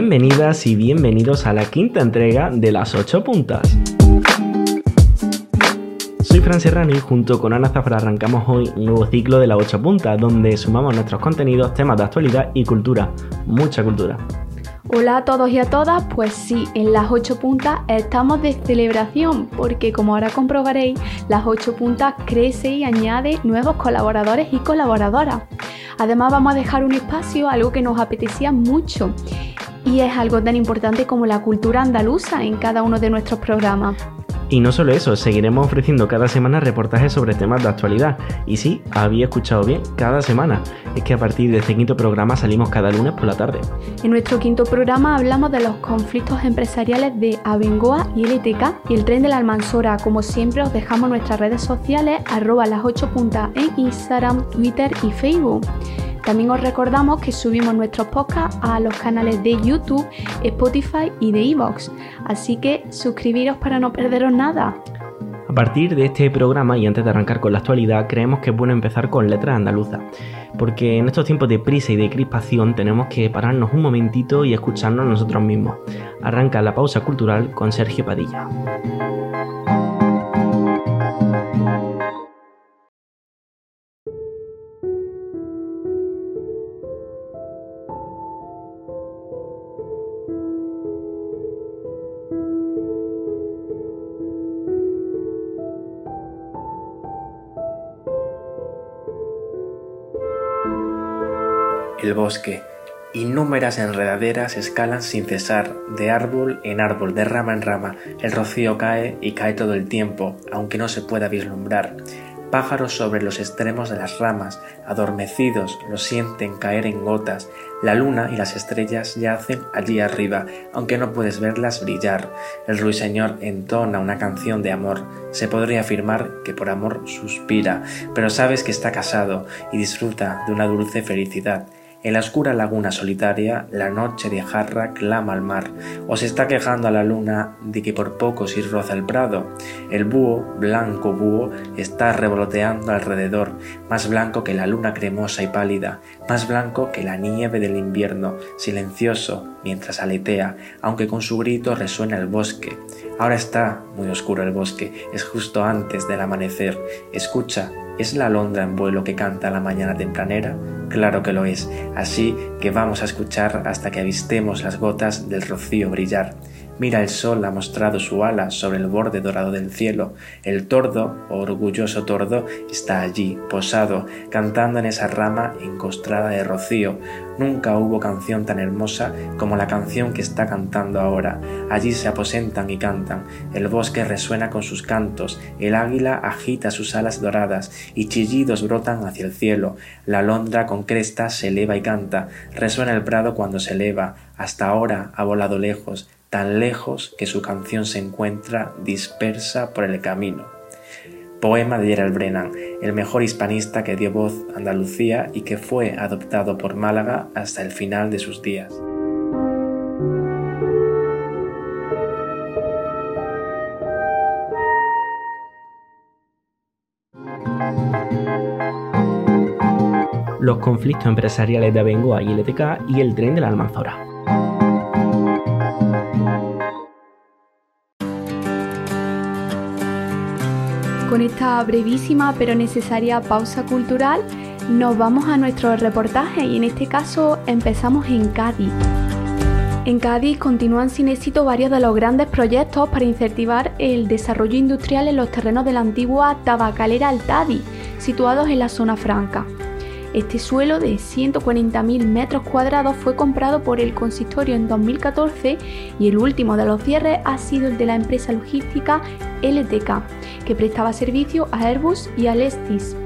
Bienvenidas y bienvenidos a la quinta entrega de las 8 puntas. Soy Fran Serrano y junto con Ana Zafra arrancamos hoy un nuevo ciclo de las 8 puntas donde sumamos nuestros contenidos, temas de actualidad y cultura. Mucha cultura. Hola a todos y a todas, pues sí, en las 8 puntas estamos de celebración porque como ahora comprobaréis, las 8 puntas crece y añade nuevos colaboradores y colaboradoras. Además vamos a dejar un espacio, algo que nos apetecía mucho y es algo tan importante como la cultura andaluza en cada uno de nuestros programas. Y no solo eso, seguiremos ofreciendo cada semana reportajes sobre temas de actualidad. Y sí, había escuchado bien, cada semana. Es que a partir de este quinto programa salimos cada lunes por la tarde. En nuestro quinto programa hablamos de los conflictos empresariales de Abengoa y LTK y el tren de la Almansora. Como siempre os dejamos nuestras redes sociales arroba las 8 puntas en Instagram, Twitter y Facebook. También os recordamos que subimos nuestros podcasts a los canales de YouTube, Spotify y de Evox, así que suscribiros para no perderos nada. A partir de este programa y antes de arrancar con la actualidad, creemos que es bueno empezar con letras andaluzas, porque en estos tiempos de prisa y de crispación tenemos que pararnos un momentito y escucharnos nosotros mismos. Arranca la pausa cultural con Sergio Padilla. El bosque. Innúmeras enredaderas escalan sin cesar, de árbol en árbol, de rama en rama. El rocío cae y cae todo el tiempo, aunque no se pueda vislumbrar. Pájaros sobre los extremos de las ramas, adormecidos, lo sienten caer en gotas. La luna y las estrellas yacen allí arriba, aunque no puedes verlas brillar. El ruiseñor entona una canción de amor. Se podría afirmar que por amor suspira, pero sabes que está casado y disfruta de una dulce felicidad. En la oscura laguna solitaria, la noche de jarra clama al mar, o se está quejando a la luna de que por poco si roza el prado. El búho, blanco búho, está revoloteando alrededor, más blanco que la luna cremosa y pálida, más blanco que la nieve del invierno, silencioso mientras aletea, aunque con su grito resuena el bosque. Ahora está muy oscuro el bosque, es justo antes del amanecer. Escucha ¿Es la alondra en vuelo que canta la mañana tempranera? Claro que lo es, así que vamos a escuchar hasta que avistemos las gotas del rocío brillar. Mira el sol ha mostrado su ala sobre el borde dorado del cielo. El tordo, orgulloso tordo, está allí, posado, cantando en esa rama encostrada de rocío. Nunca hubo canción tan hermosa como la canción que está cantando ahora. Allí se aposentan y cantan. El bosque resuena con sus cantos. El águila agita sus alas doradas y chillidos brotan hacia el cielo. La alondra con cresta se eleva y canta. Resuena el prado cuando se eleva. Hasta ahora ha volado lejos tan lejos que su canción se encuentra dispersa por el camino. Poema de Gerald Brennan, el mejor hispanista que dio voz a Andalucía y que fue adoptado por Málaga hasta el final de sus días. Los conflictos empresariales de Abengoa y LTK y el tren de la Almanzora. Con esta brevísima pero necesaria pausa cultural, nos vamos a nuestro reportaje y en este caso empezamos en Cádiz. En Cádiz continúan sin éxito varios de los grandes proyectos para incentivar el desarrollo industrial en los terrenos de la antigua tabacalera Altadi, situados en la zona franca. Este suelo de 140.000 metros cuadrados fue comprado por el consistorio en 2014 y el último de los cierres ha sido el de la empresa logística LTK, que prestaba servicio a Airbus y a Lestis.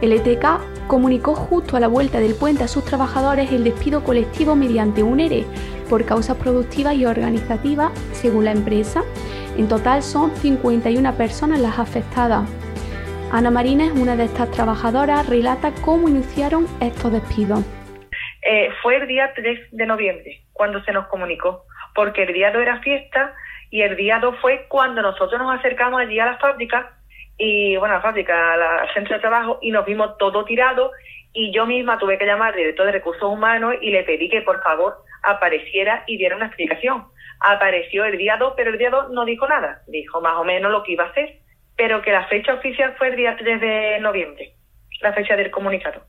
LTK comunicó justo a la vuelta del puente a sus trabajadores el despido colectivo mediante un ERE por causas productivas y organizativas, según la empresa. En total son 51 personas las afectadas. Ana Marina es una de estas trabajadoras, relata cómo iniciaron estos despidos. Eh, fue el día 3 de noviembre cuando se nos comunicó, porque el día 2 era fiesta y el día 2 fue cuando nosotros nos acercamos allí a la fábrica y, bueno, a la fábrica, al centro de trabajo y nos vimos todo tirado y yo misma tuve que llamar al director de recursos humanos y le pedí que por favor apareciera y diera una explicación. Apareció el día 2, pero el día 2 no dijo nada. Dijo más o menos lo que iba a hacer, pero que la fecha oficial fue el día 3 de noviembre, la fecha del comunicado.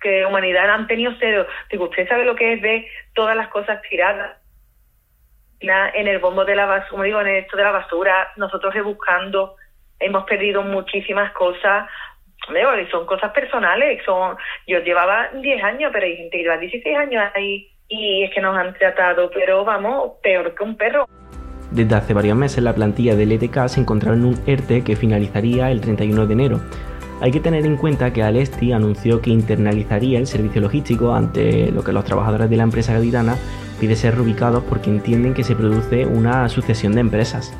Que Humanidad han tenido cero. Digo, ¿usted sabe lo que es ver todas las cosas tiradas? En el bombo de la basura, como digo, en esto de la basura, nosotros rebuscando, hemos perdido muchísimas cosas, son cosas personales, son yo llevaba 10 años, pero hay gente que lleva 16 años ahí y es que nos han tratado, pero vamos, peor que un perro. Desde hace varios meses la plantilla del ETK se encontraba en un ERTE que finalizaría el 31 de enero. Hay que tener en cuenta que Alesti anunció que internalizaría el servicio logístico ante lo que los trabajadores de la empresa gaditana pide ser reubicados porque entienden que se produce una sucesión de empresas.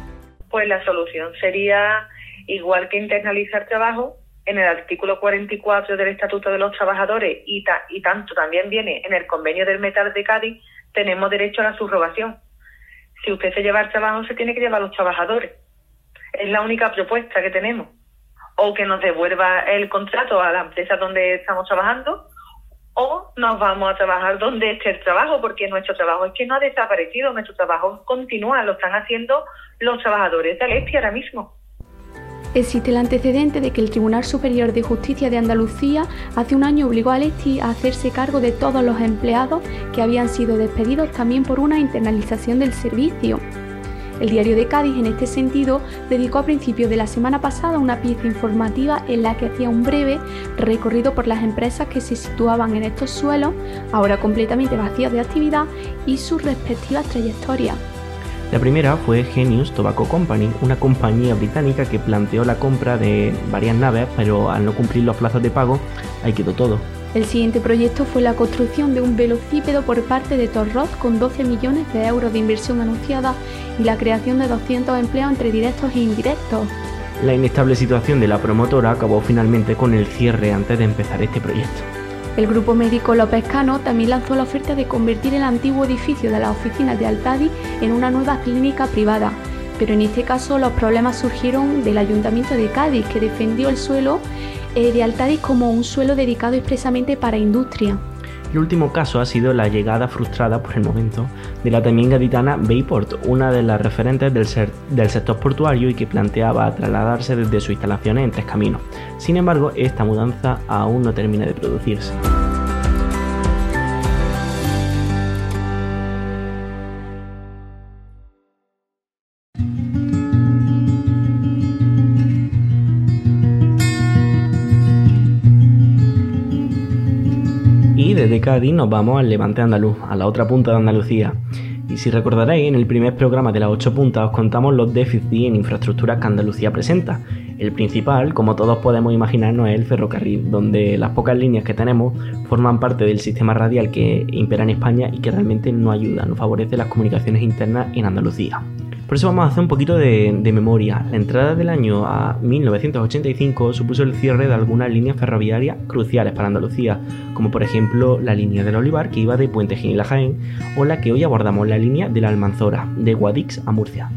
Pues la solución sería igual que internalizar trabajo, en el artículo 44 del Estatuto de los Trabajadores y, y tanto también viene en el convenio del Metal de Cádiz, tenemos derecho a la subrogación. Si usted se lleva el trabajo, se tiene que llevar a los trabajadores. Es la única propuesta que tenemos. O que nos devuelva el contrato a la empresa donde estamos trabajando, o nos vamos a trabajar donde esté el trabajo, porque nuestro trabajo es que no ha desaparecido, nuestro trabajo continúa, lo están haciendo los trabajadores de Alestia ahora mismo. Existe el antecedente de que el Tribunal Superior de Justicia de Andalucía hace un año obligó a Alesti a hacerse cargo de todos los empleados que habían sido despedidos también por una internalización del servicio. El diario de Cádiz, en este sentido, dedicó a principios de la semana pasada una pieza informativa en la que hacía un breve recorrido por las empresas que se situaban en estos suelos, ahora completamente vacías de actividad, y sus respectivas trayectorias. La primera fue Genius Tobacco Company, una compañía británica que planteó la compra de varias naves, pero al no cumplir los plazos de pago, ahí quedó todo. El siguiente proyecto fue la construcción de un velocípedo por parte de Torroz con 12 millones de euros de inversión anunciada y la creación de 200 empleos entre directos e indirectos. La inestable situación de la promotora acabó finalmente con el cierre antes de empezar este proyecto. El grupo médico López Cano también lanzó la oferta de convertir el antiguo edificio de las oficinas de Altadi en una nueva clínica privada, pero en este caso los problemas surgieron del Ayuntamiento de Cádiz, que defendió el suelo eh, de Altadi como un suelo dedicado expresamente para industria. El último caso ha sido la llegada frustrada por el momento de la también gaditana Bayport, una de las referentes del, del sector portuario y que planteaba trasladarse desde sus instalaciones en Tres Caminos. Sin embargo, esta mudanza aún no termina de producirse. Desde Cádiz nos vamos al Levante Andaluz, a la otra punta de Andalucía. Y si recordaréis, en el primer programa de las 8 puntas os contamos los déficits en infraestructuras que Andalucía presenta. El principal, como todos podemos imaginarnos, es el ferrocarril, donde las pocas líneas que tenemos forman parte del sistema radial que impera en España y que realmente no ayuda, no favorece las comunicaciones internas en Andalucía. Por eso vamos a hacer un poquito de, memoria. La entrada del año a 1985 supuso el cierre de algunas líneas ferroviarias cruciales para Andalucía, como por ejemplo la línea del Olivar que iba de Puente Genil a Jaén, o la que hoy abordamos, la línea de la Almanzora, de Guadix a Murcia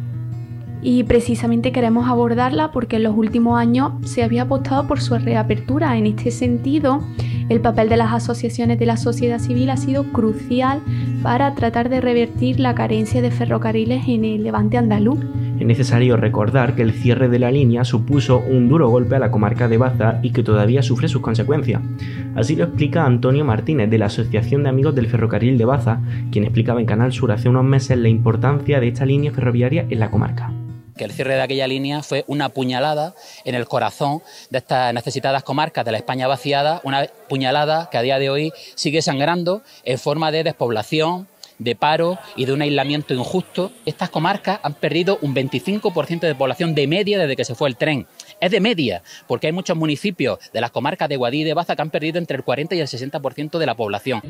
y precisamente queremos abordarla porque en los últimos años se había apostado por su reapertura. En este sentido, el papel de las asociaciones de la sociedad civil ha sido crucial para tratar de revertir la carencia de ferrocarriles en el levante andaluz. Es necesario recordar que el cierre de la línea supuso un duro golpe a la comarca de Baza y que todavía sufre sus consecuencias. Así lo explica Antonio Martínez de la Asociación de Amigos del Ferrocarril de Baza, quien explicaba en Canal Sur hace unos meses la importancia de esta línea ferroviaria en la comarca que el cierre de aquella línea fue una puñalada en el corazón de estas necesitadas comarcas de la España vaciada, una puñalada que a día de hoy sigue sangrando en forma de despoblación, de paro y de un aislamiento injusto. Estas comarcas han perdido un 25% de población de media desde que se fue el tren. Es de media, porque hay muchos municipios de las comarcas de Guadí y de Baza que han perdido entre el 40 y el 60% de la población.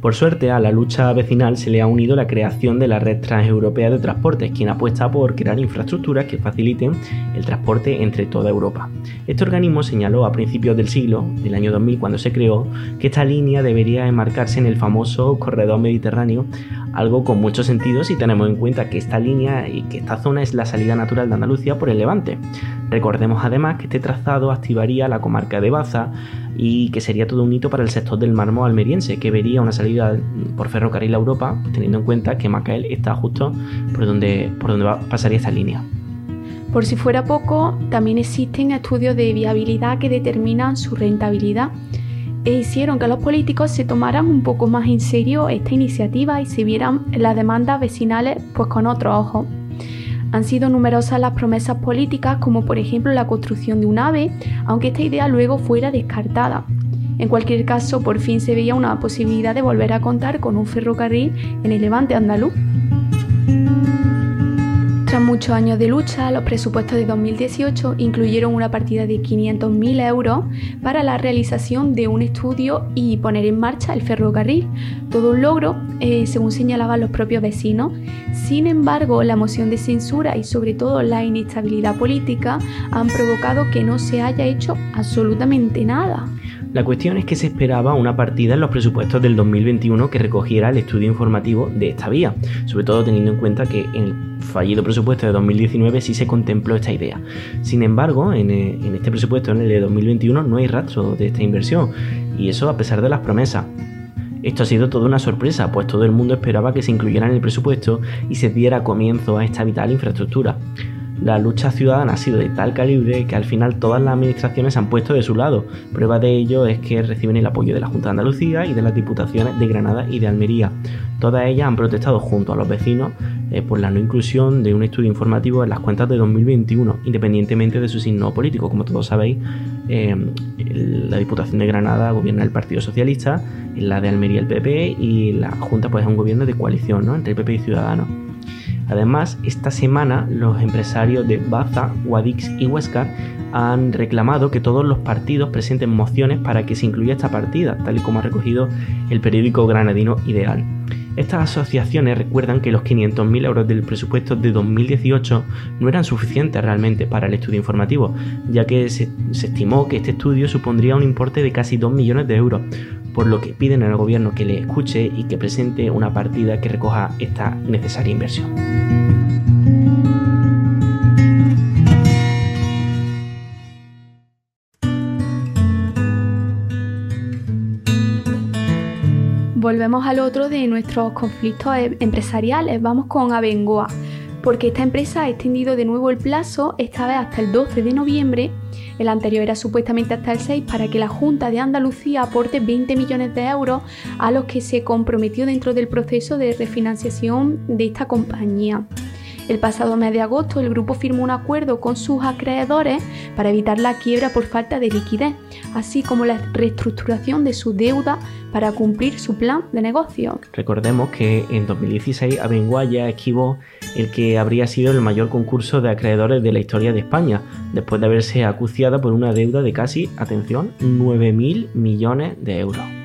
Por suerte, a la lucha vecinal se le ha unido la creación de la Red Transeuropea de Transportes, quien apuesta por crear infraestructuras que faciliten el transporte entre toda Europa. Este organismo señaló a principios del siglo, del año 2000, cuando se creó, que esta línea debería enmarcarse en el famoso corredor mediterráneo, algo con mucho sentido si tenemos en cuenta que esta línea y que esta zona es la salida natural de Andalucía por el Levante. Recordemos además que este trazado activaría la comarca de Baza, y que sería todo un hito para el sector del mármol almeriense, que vería una salida por ferrocarril a Europa, pues teniendo en cuenta que Macael está justo por donde, por donde pasaría esta línea. Por si fuera poco, también existen estudios de viabilidad que determinan su rentabilidad e hicieron que los políticos se tomaran un poco más en serio esta iniciativa y se vieran las demandas vecinales pues con otro ojo. Han sido numerosas las promesas políticas, como por ejemplo la construcción de un AVE, aunque esta idea luego fuera descartada. En cualquier caso, por fin se veía una posibilidad de volver a contar con un ferrocarril en el levante andaluz. Tras muchos años de lucha, los presupuestos de 2018 incluyeron una partida de 500.000 euros para la realización de un estudio y poner en marcha el ferrocarril. Todo un logro, eh, según señalaban los propios vecinos. Sin embargo, la moción de censura y sobre todo la inestabilidad política han provocado que no se haya hecho absolutamente nada. La cuestión es que se esperaba una partida en los presupuestos del 2021 que recogiera el estudio informativo de esta vía, sobre todo teniendo en cuenta que en el fallido presupuesto de 2019 sí se contempló esta idea. Sin embargo, en, eh, este presupuesto, en el de 2021, no hay rastro de esta inversión, y eso a pesar de las promesas. Esto ha sido toda una sorpresa, pues todo el mundo esperaba que se incluyera en el presupuesto y se diera comienzo a esta vital infraestructura. La lucha ciudadana ha sido de tal calibre que al final todas las administraciones se han puesto de su lado. Prueba de ello es que reciben el apoyo de la Junta de Andalucía y de las Diputaciones de Granada y de Almería. Todas ellas han protestado junto a los vecinos eh, por la no inclusión de un estudio informativo en las cuentas de 2021, independientemente de su signo político. Como todos sabéis, eh, la Diputación de Granada gobierna el Partido Socialista, la de Almería el PP y la Junta pues, es un gobierno de coalición entre el PP y Ciudadanos. Además, esta semana los empresarios de Baza, Guadix y Huescar han reclamado que todos los partidos presenten mociones para que se incluya esta partida, tal y como ha recogido el periódico granadino Ideal. Estas asociaciones recuerdan que los 500.000 euros del presupuesto de 2018 no eran suficientes realmente para el estudio informativo, ya que se, se, estimó que este estudio supondría un importe de casi 2 millones de euros, por lo que piden al gobierno que le escuche y que presente una partida que recoja esta necesaria inversión. Volvemos al otro de nuestros conflictos em, empresariales. Vamos con Abengoa, porque esta empresa ha extendido de nuevo el plazo, esta vez hasta el 12 de noviembre, el anterior era supuestamente hasta el 6 para que la Junta de Andalucía aporte 20 millones de euros a los que se comprometió dentro del proceso de refinanciación de esta compañía. El pasado mes de agosto el grupo firmó un acuerdo con sus acreedores para evitar la quiebra por falta de liquidez, así como la reestructuración de su deuda para cumplir su plan de negocio. Recordemos que en 2016 Abenguaya esquivó el que habría sido el mayor concurso de acreedores de la historia de España, después de haberse acuciado por una deuda de casi, atención, 9.000 millones de euros.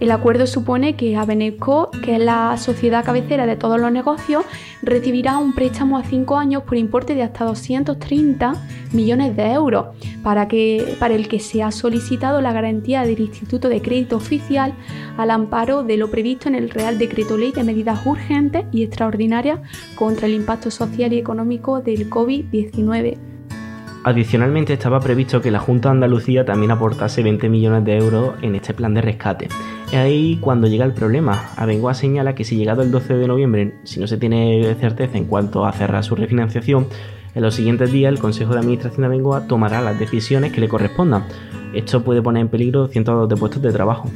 El acuerdo supone que Abenetco, que es la sociedad cabecera de todos los negocios, recibirá un préstamo a 5 años por importe de hasta 230 millones de euros, para, que, para el que se ha solicitado la garantía del Instituto de Crédito Oficial al amparo de lo previsto en el Real Decreto Ley de Medidas Urgentes y Extraordinarias contra el Impacto Social y Económico del COVID-19 Adicionalmente estaba previsto que la Junta de Andalucía también aportase 20 millones de euros en este plan de rescate. Ahí cuando llega el problema. Abengoa señala que si llegado el 12 de noviembre, si no se tiene certeza en cuanto a cerrar su refinanciación, en los siguientes días el Consejo de Administración de Abengoa tomará las decisiones que le correspondan. Esto puede poner en peligro cientos de puestos de trabajo.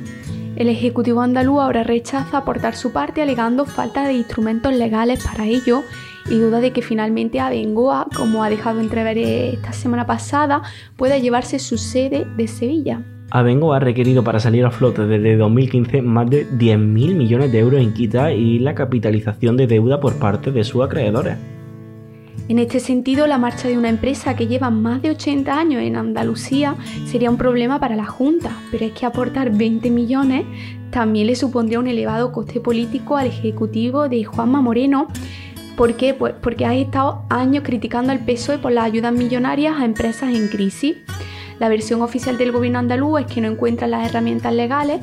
El Ejecutivo andaluz ahora rechaza aportar su parte alegando falta de instrumentos legales para ello y duda de que finalmente Abengoa, como ha dejado entrever esta semana pasada, pueda llevarse su sede de Sevilla. Abengoa ha requerido para salir a flote desde 2015 más de 10.000 millones de euros en quita y la capitalización de deuda por parte de sus acreedores. En este sentido, la marcha de una empresa que lleva más de 80 años en Andalucía sería un problema para la Junta, pero es que aportar 20 millones también le supondría un elevado coste político al Ejecutivo de Juanma Moreno, ¿Por qué? Pues porque has estado años criticando al PSOE por las ayudas millonarias a empresas en crisis. La versión oficial del gobierno andaluz es que no encuentran las herramientas legales,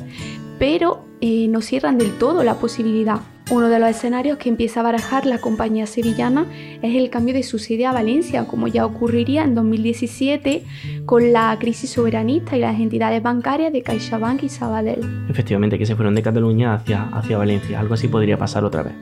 pero eh, no cierran del todo la posibilidad. Uno de los escenarios que empieza a barajar la compañía sevillana es el cambio de su sede a Valencia, como ya ocurriría en 2017 con la crisis soberanista y las entidades bancarias de CaixaBank y Sabadell. Efectivamente, que se fueron de Cataluña hacia, hacia Valencia, algo así podría pasar otra vez.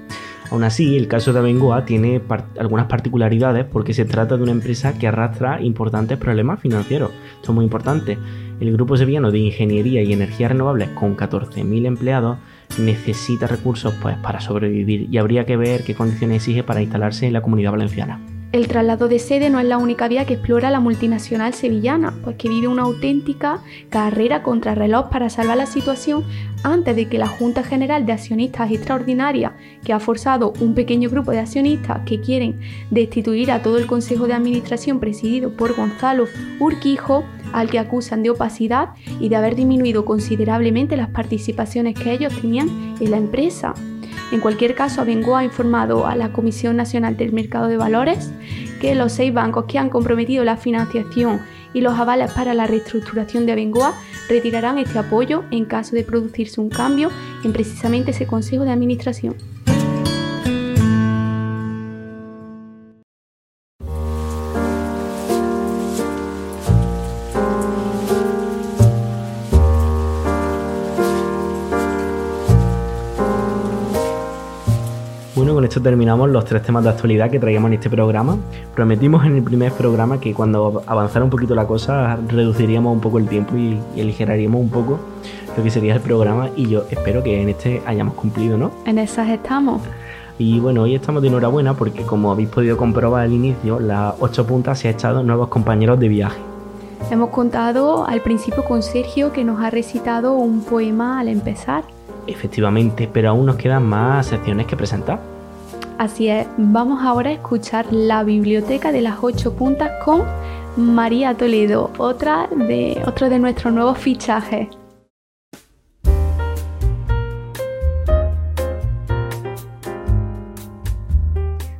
Aún así, el caso de Abengoa tiene algunas particularidades porque se trata de una empresa que arrastra importantes problemas financieros. Es muy importante. El grupo sevillano de ingeniería y energías renovables, con 14.000 empleados, necesita recursos pues, para sobrevivir y habría que ver qué condiciones exige para instalarse en la comunidad valenciana. El traslado de sede no es la única vía que explora la multinacional sevillana, pues que vive una auténtica carrera contra reloj para salvar la situación antes de que la Junta General de Accionistas Extraordinaria, que ha forzado un pequeño grupo de accionistas que quieren destituir a todo el Consejo de Administración presidido por Gonzalo Urquijo, al que acusan de opacidad y de haber disminuido considerablemente las participaciones que ellos tenían en la empresa. En cualquier caso, Abengoa ha informado a la Comisión Nacional del Mercado de Valores que los seis bancos que han comprometido la financiación y los avales para la reestructuración de Abengoa retirarán este apoyo en caso de producirse un cambio en precisamente ese Consejo de Administración. Terminamos los tres temas de actualidad que traíamos en este programa. Prometimos en el primer programa que cuando avanzara un poquito la cosa reduciríamos un poco el tiempo y, y aligeraríamos un poco lo que sería el programa y yo espero que en este hayamos cumplido, ¿no? En esas estamos. Y bueno, hoy estamos de enhorabuena porque como habéis podido comprobar al inicio, las ocho puntas se ha echado nuevos compañeros de viaje. Hemos contado al principio con Sergio que nos ha recitado un poema al empezar. Efectivamente, pero aún nos quedan más secciones que presentar. Así es, vamos ahora a escuchar la biblioteca de las ocho puntas con María Toledo, otra de, otro de nuestros nuevos fichajes.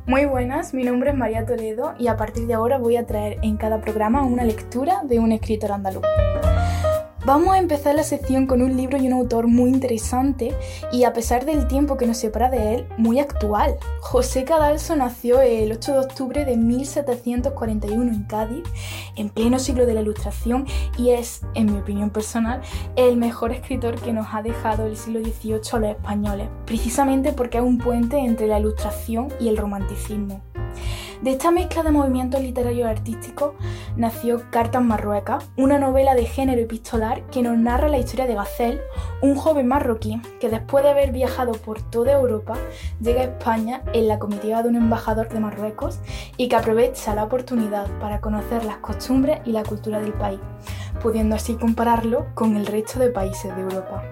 Muy buenas, mi nombre es María Toledo y a partir de ahora voy a traer en cada programa una lectura de un escritor andaluz. Vamos a empezar la sección con un libro y un autor muy interesante y a pesar del tiempo que nos separa de él, muy actual. José Cadalso nació el 8 de octubre de 1741 en Cádiz, en pleno siglo de la Ilustración y es, en mi opinión personal, el mejor escritor que nos ha dejado el siglo XVIII a los españoles, precisamente porque es un puente entre la Ilustración y el romanticismo. De esta mezcla de movimientos literarios y artísticos nació Cartas Marruecas, una novela de género epistolar que nos narra la historia de Gacel, un joven marroquí que después de haber viajado por toda Europa llega a España en la comitiva de un embajador de Marruecos y que aprovecha la oportunidad para conocer las costumbres y la cultura del país, pudiendo así compararlo con el resto de países de Europa.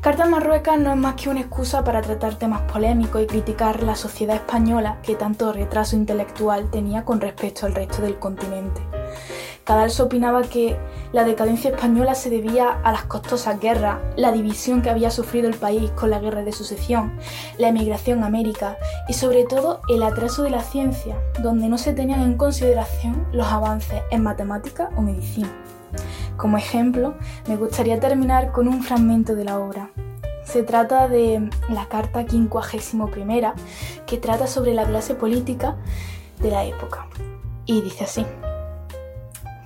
Cartas Marruecas no es más que una excusa para tratar temas polémicos y criticar la sociedad española que tanto retraso intelectual tenía con respecto al resto del continente. Cadalso opinaba que la decadencia española se debía a las costosas guerras, la división que había sufrido el país con la guerra de sucesión, la emigración a América y sobre todo el atraso de la ciencia, donde no se tenían en consideración los avances en matemática o medicina. Como ejemplo, me gustaría terminar con un fragmento de la obra. Se trata de la Carta 51 que trata sobre la clase política de la época. Y dice así.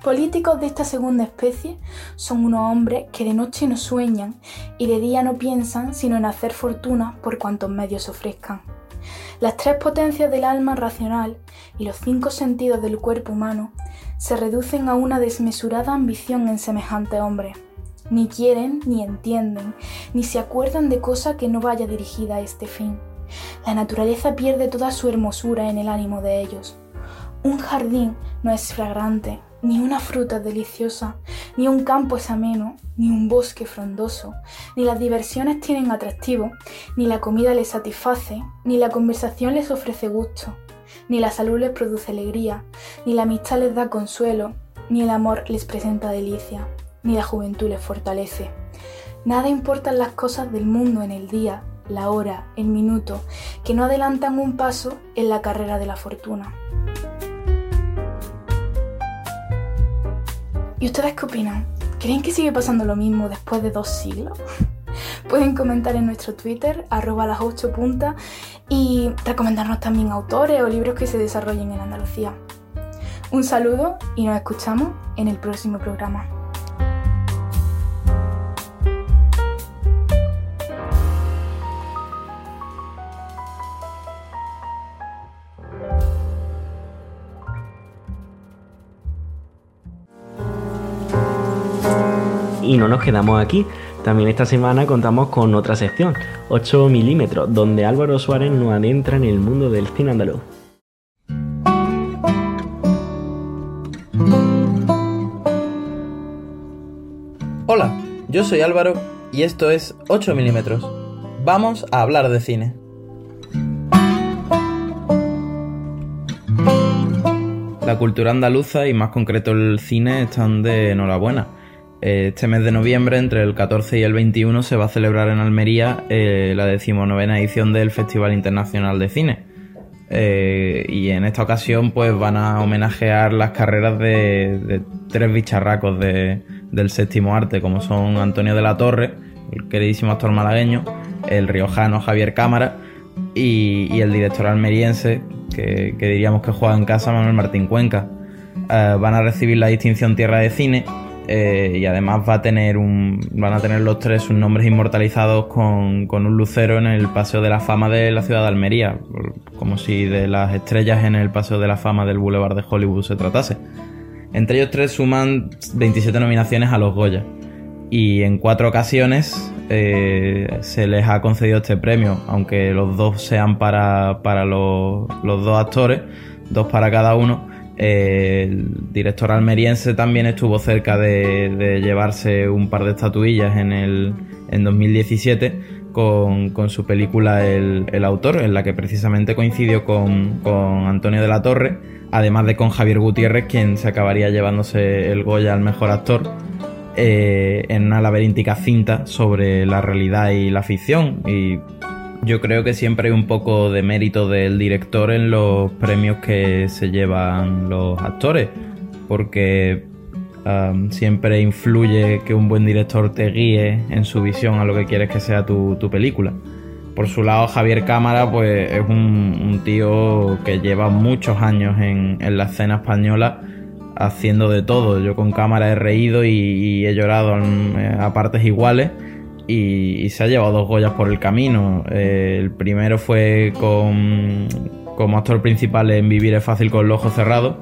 Políticos de esta segunda especie son unos hombres que de noche no sueñan y de día no piensan sino en hacer fortuna por cuantos medios ofrezcan. Las tres potencias del alma racional y los cinco sentidos del cuerpo humano se reducen a una desmesurada ambición en semejante hombre. Ni quieren, ni entienden, ni se acuerdan de cosa que no vaya dirigida a este fin. La naturaleza pierde toda su hermosura en el ánimo de ellos. Un jardín no es fragrante, ni una fruta deliciosa, ni un campo es ameno, ni un bosque frondoso, ni las diversiones tienen atractivo, ni la comida les satisface, ni la conversación les ofrece gusto, ni la salud les produce alegría, ni la amistad les da consuelo, ni el amor les presenta delicia, ni la juventud les fortalece. Nada importan las cosas del mundo en el día, la hora, el minuto, que no adelantan un paso en la carrera de la fortuna. ¿Y ustedes qué opinan? ¿Creen que sigue pasando lo mismo después de dos siglos? Pueden comentar en nuestro Twitter, arroba las 8 puntas, y recomendarnos también autores o libros que se desarrollen en Andalucía. Un saludo y nos escuchamos en el próximo programa. Y no nos quedamos aquí. También esta semana contamos con otra sección, 8 milímetros, donde Álvaro Suárez nos adentra en el mundo del cine andaluz. Hola, yo soy Álvaro y esto es 8 milímetros. Vamos a hablar de cine. La cultura andaluza y más concreto el cine están de enhorabuena este mes de noviembre, entre el 14 y el 21, se va a celebrar en Almería eh, la decimonovena edición del Festival Internacional de Cine. Eh, y en esta ocasión pues van a homenajear las carreras de, tres bicharracos del séptimo arte, como son Antonio de la Torre, el queridísimo actor malagueño, el riojano Javier Cámara y, el director almeriense, que, diríamos que juega en casa, Manuel Martín Cuenca. Eh, van a recibir la distinción Tierra de Cine eh, y además va a tener un, van a tener los tres sus nombres inmortalizados con, un lucero en el Paseo de la Fama de la ciudad de Almería, como si de las estrellas en el Paseo de la Fama del Boulevard de Hollywood se tratase. Entre ellos tres suman 27 nominaciones a los Goya y en cuatro ocasiones eh, se les ha concedido este premio, aunque los dos sean para, para los, los dos actores, dos para cada uno el director almeriense también estuvo cerca de, llevarse un par de estatuillas en, el, en 2017 con, su película el, Autor, en la que precisamente coincidió con, Antonio de la Torre, además de con Javier Gutiérrez, quien se acabaría llevándose el Goya al mejor actor. Eh, en una laberíntica cinta sobre la realidad y la ficción y yo creo que siempre hay un poco de mérito del director en los premios que se llevan los actores, porque siempre influye que un buen director te guíe en su visión a lo que quieres que sea tu, película. Por su lado, Javier Cámara, pues es un, tío que lleva muchos años en, la escena española haciendo de todo. Yo con cámara he reído y, he llorado a partes iguales y, se ha llevado dos Goyas por el camino. Eh, el primero fue con, como actor principal en Vivir es fácil con los ojos cerrados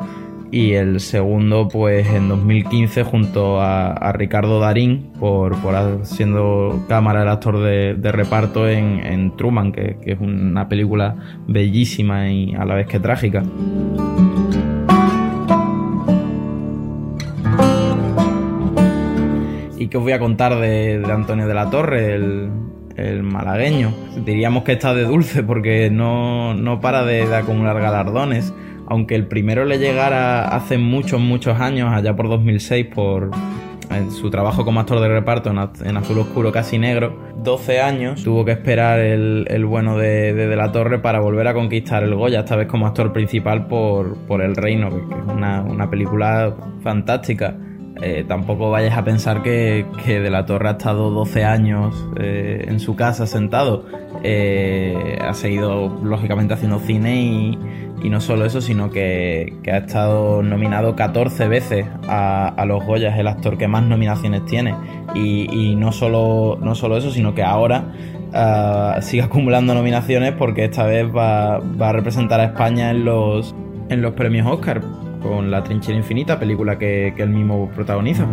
y el segundo pues en 2015 junto a, Ricardo Darín por, por, siendo cámara el actor de, reparto en, Truman, que, que es una película bellísima y a la vez que trágica. ¿Y qué os voy a contar de, Antonio de la Torre, el, malagueño? Diríamos que está de dulce porque no, para de, acumular galardones. Aunque el primero le llegara hace muchos, muchos años, allá por 2006, por su trabajo como actor de reparto en, Azul Oscuro Casi Negro, 12 años tuvo que esperar el, bueno de, de, la Torre para volver a conquistar el Goya, esta vez como actor principal por, El Reino, que, es una, una película fantástica. Eh, tampoco vayas a pensar que, De la Torre ha estado 12 años eh, en su casa sentado. Eh, ha seguido, lógicamente, haciendo cine y, no solo eso, sino que, ha estado nominado 14 veces a, los Goyas, el actor que más nominaciones tiene. Y, no, solo, no solo eso, sino que ahora ah, sigue acumulando nominaciones porque esta vez va, va a representar a España en los, en los premios Oscar con La Trinchera Infinita, película que, que él mismo protagoniza.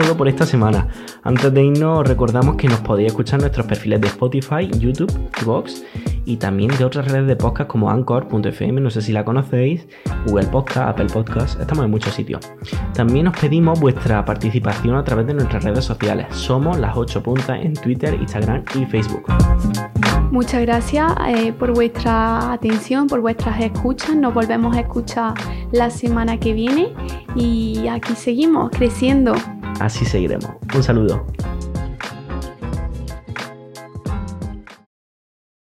Todo por esta semana. Antes de irnos, recordamos que nos podéis escuchar en nuestros perfiles de Spotify, YouTube, Vox y también de otras redes de podcast como Anchor.fm, no sé si la conocéis, Google Podcast, Apple Podcast, estamos en muchos sitios. También os pedimos vuestra participación a través de nuestras redes sociales. Somos las 8 puntas en Twitter, Instagram y Facebook. Muchas gracias eh, por vuestra atención, por vuestras escuchas. Nos volvemos a escuchar la semana que viene y aquí seguimos creciendo. Así seguiremos. Un saludo.